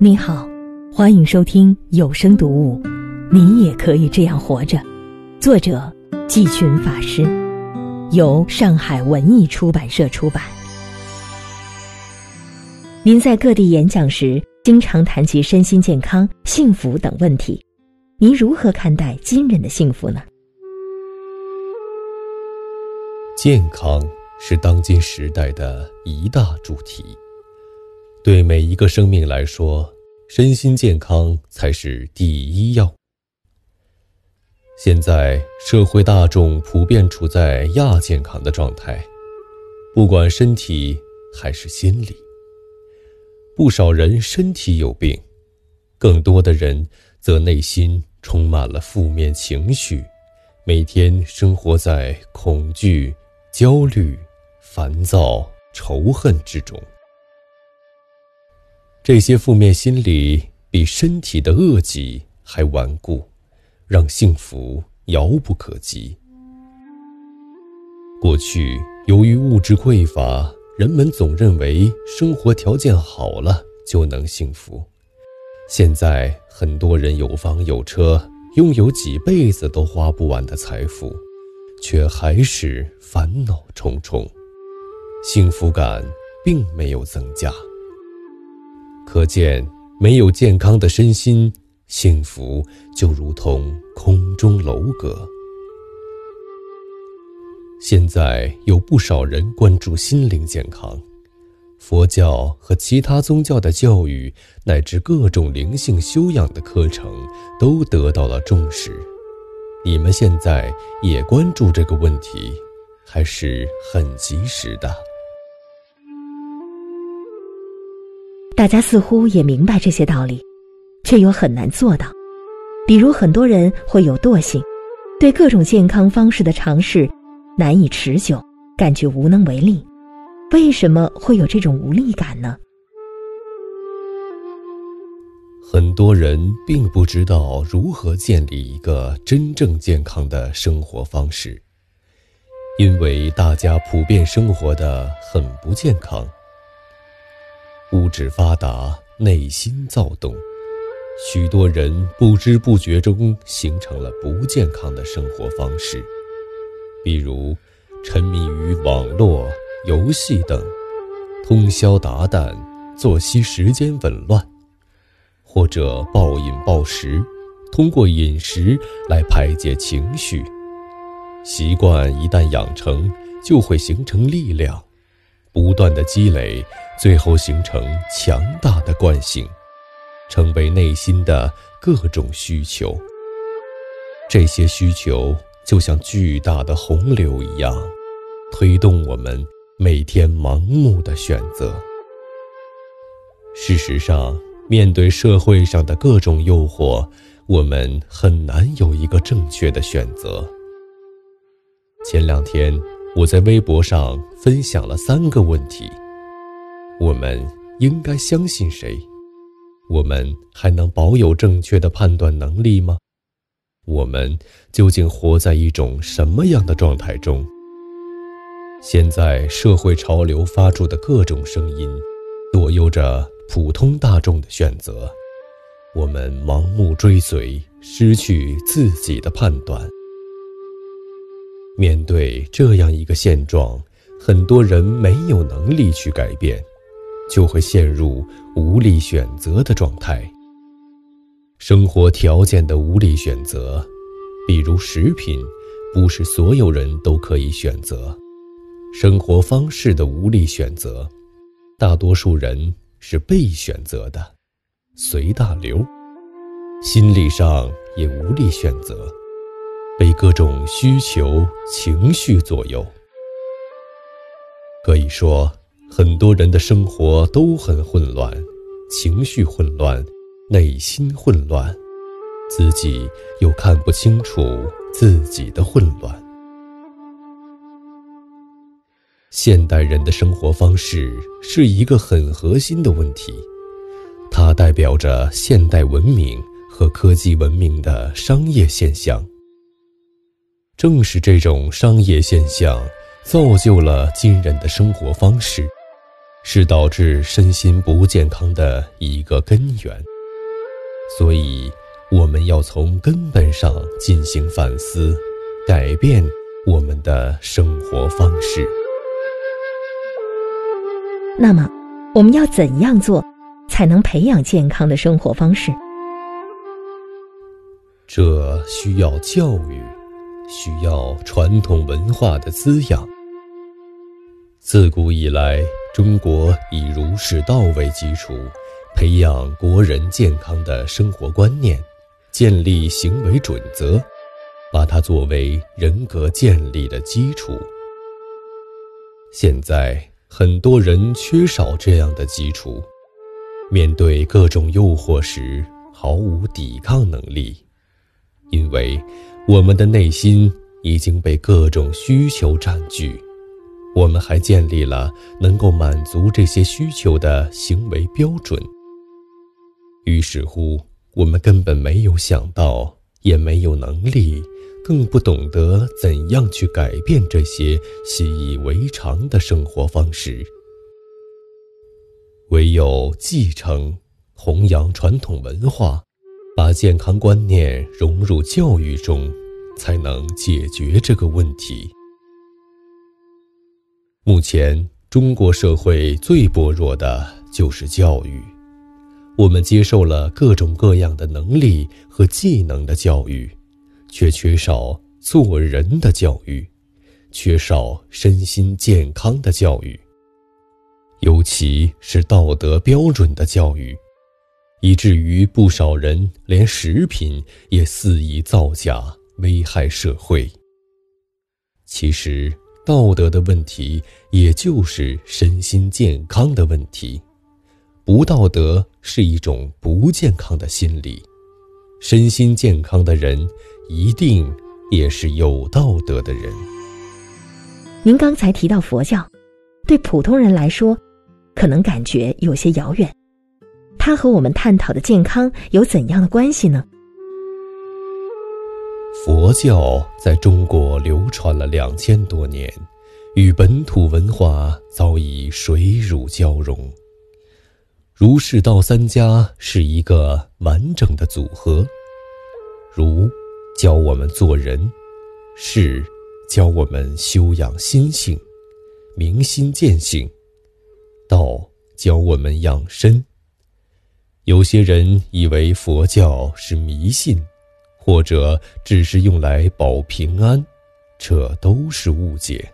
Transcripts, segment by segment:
你好，欢迎收听有声读物《你也可以这样活着》，作者季群法师，由上海文艺出版社出版。您在各地演讲时，经常谈及身心健康、幸福等问题，您如何看待今人的幸福呢？健康是当今时代的一大主题。对每一个生命来说，身心健康才是第一要。现在社会大众普遍处在亚健康的状态，不管身体还是心理。不少人身体有病，更多的人则内心充满了负面情绪，每天生活在恐惧、焦虑、烦躁、仇恨之中。这些负面心理比身体的恶疾还顽固，让幸福遥不可及。过去由于物质匮乏，人们总认为生活条件好了就能幸福。现在很多人有房有车，拥有几辈子都花不完的财富，却还是烦恼重重，幸福感并没有增加。可见，没有健康的身心，幸福就如同空中楼阁。现在有不少人关注心灵健康，佛教和其他宗教的教育，乃至各种灵性修养的课程，都得到了重视。你们现在也关注这个问题，还是很及时的。大家似乎也明白这些道理，却又很难做到。比如，很多人会有惰性，对各种健康方式的尝试难以持久，感觉无能为力。为什么会有这种无力感呢？很多人并不知道如何建立一个真正健康的生活方式，因为大家普遍生活的很不健康。物质发达，内心躁动，许多人不知不觉中形成了不健康的生活方式，比如沉迷于网络游戏等，通宵达旦，作息时间紊乱，或者暴饮暴食，通过饮食来排解情绪。习惯一旦养成，就会形成力量。不断的积累，最后形成强大的惯性，成为内心的各种需求。这些需求就像巨大的洪流一样，推动我们每天盲目的选择。事实上，面对社会上的各种诱惑，我们很难有一个正确的选择。前两天。我在微博上分享了三个问题：我们应该相信谁？我们还能保有正确的判断能力吗？我们究竟活在一种什么样的状态中？现在社会潮流发出的各种声音，左右着普通大众的选择。我们盲目追随，失去自己的判断。面对这样一个现状，很多人没有能力去改变，就会陷入无力选择的状态。生活条件的无力选择，比如食品，不是所有人都可以选择；生活方式的无力选择，大多数人是被选择的，随大流；心理上也无力选择。被各种需求、情绪左右，可以说，很多人的生活都很混乱，情绪混乱，内心混乱，自己又看不清楚自己的混乱。现代人的生活方式是一个很核心的问题，它代表着现代文明和科技文明的商业现象。正是这种商业现象，造就了今人的生活方式，是导致身心不健康的一个根源。所以，我们要从根本上进行反思，改变我们的生活方式。那么，我们要怎样做，才能培养健康的生活方式？这需要教育，需要传统文化的滋养。自古以来，中国以儒释道为基础，培养国人健康的生活观念，建立行为准则，把它作为人格建立的基础。现在很多人缺少这样的基础，面对各种诱惑时毫无抵抗能力，因为我们的内心已经被各种需求占据。我们还建立了能够满足这些需求的行为标准。于是乎，我们根本没有想到，也没有能力，更不懂得怎样去改变这些习以为常的生活方式。唯有继承、弘扬传统文化，把健康观念融入教育中，才能解决这个问题。目前，中国社会最薄弱的就是教育。我们接受了各种各样的能力和技能的教育，却缺少做人的教育，缺少身心健康的教育，尤其是道德标准的教育，以至于不少人连食品也肆意造假，危害社会。其实。道德的问题，也就是身心健康的问题。不道德是一种不健康的心理，身心健康的人一定也是有道德的人。您刚才提到佛教，对普通人来说，可能感觉有些遥远。它和我们探讨的健康有怎样的关系呢？佛教在中国流传了两千多年，与本土文化早已水乳交融。儒释道三家是一个完整的组合。儒教我们做人，释教我们修养心性，明心见性；道教我们养身。有些人以为佛教是迷信。或者只是用来保平安，这都是误解。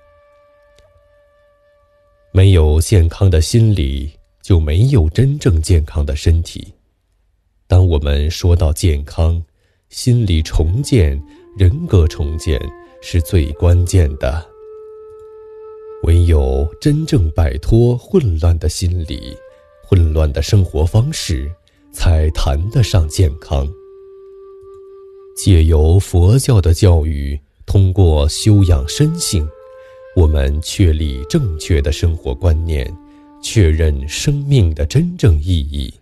没有健康的心理，就没有真正健康的身体。当我们说到健康，心理重建、人格重建是最关键的。唯有真正摆脱混乱的心理、混乱的生活方式，才谈得上健康。借由佛教的教育，通过修养身性，我们确立正确的生活观念，确认生命的真正意义，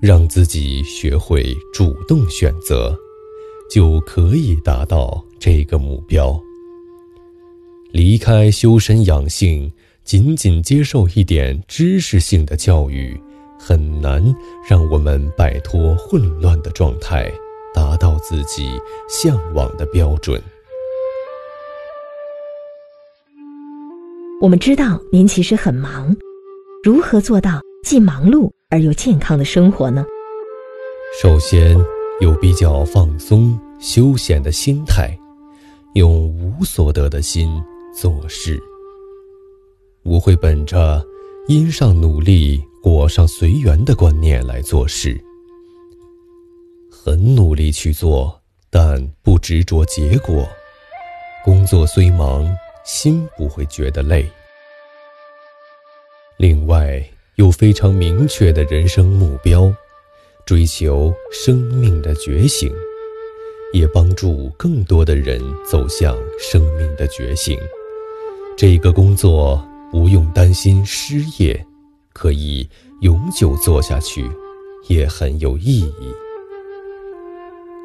让自己学会主动选择，就可以达到这个目标。离开修身养性，仅仅接受一点知识性的教育，很难让我们摆脱混乱的状态。达到自己向往的标准。我们知道您其实很忙，如何做到既忙碌而又健康的生活呢？首先，有比较放松、休闲的心态，用无所得的心做事。我会本着因上努力，果上随缘的观念来做事。很努力去做，但不执着结果。工作虽忙，心不会觉得累。另外，有非常明确的人生目标，追求生命的觉醒，也帮助更多的人走向生命的觉醒。这个工作不用担心失业，可以永久做下去，也很有意义。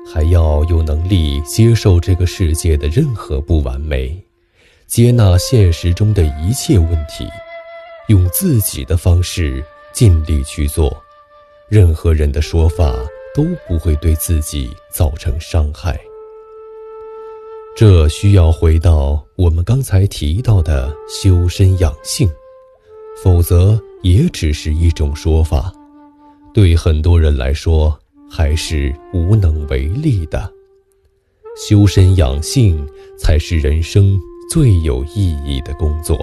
还要有能力接受这个世界的任何不完美，接纳现实中的一切问题，用自己的方式尽力去做，任何人的说法都不会对自己造成伤害。这需要回到我们刚才提到的修身养性，否则也只是一种说法，对很多人来说还是无能为力的。修身养性才是人生最有意义的工作。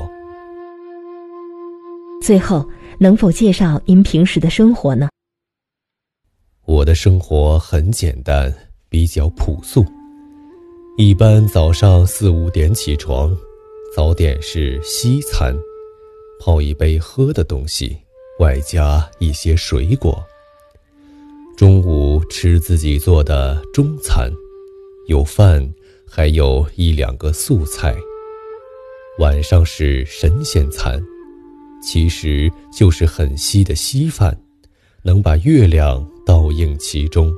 最后，能否介绍您平时的生活呢？我的生活很简单，比较朴素。一般早上四五点起床，早点是西餐，泡一杯喝的东西，外加一些水果。中午吃自己做的中餐，有饭，还有一两个素菜。晚上是神仙餐，其实就是很稀的稀饭，能把月亮倒映其中，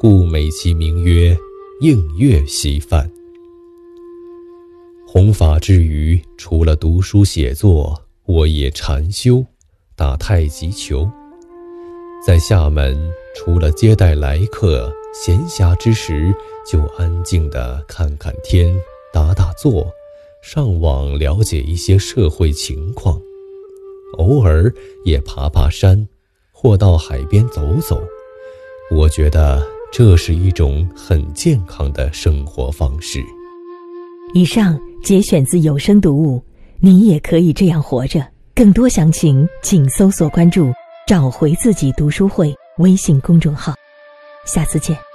故美其名曰。映月稀饭。弘法之余，除了读书写作，我也禅修、打太极球。在厦门，除了接待来客，闲暇之时就安静地看看天、打打坐，上网了解一些社会情况，偶尔也爬爬山，或到海边走走。我觉得。这是一种很健康的生活方式。以上节选自有声读物，你也可以这样活着。更多详情，请搜索关注“找回自己读书会”微信公众号。下次见。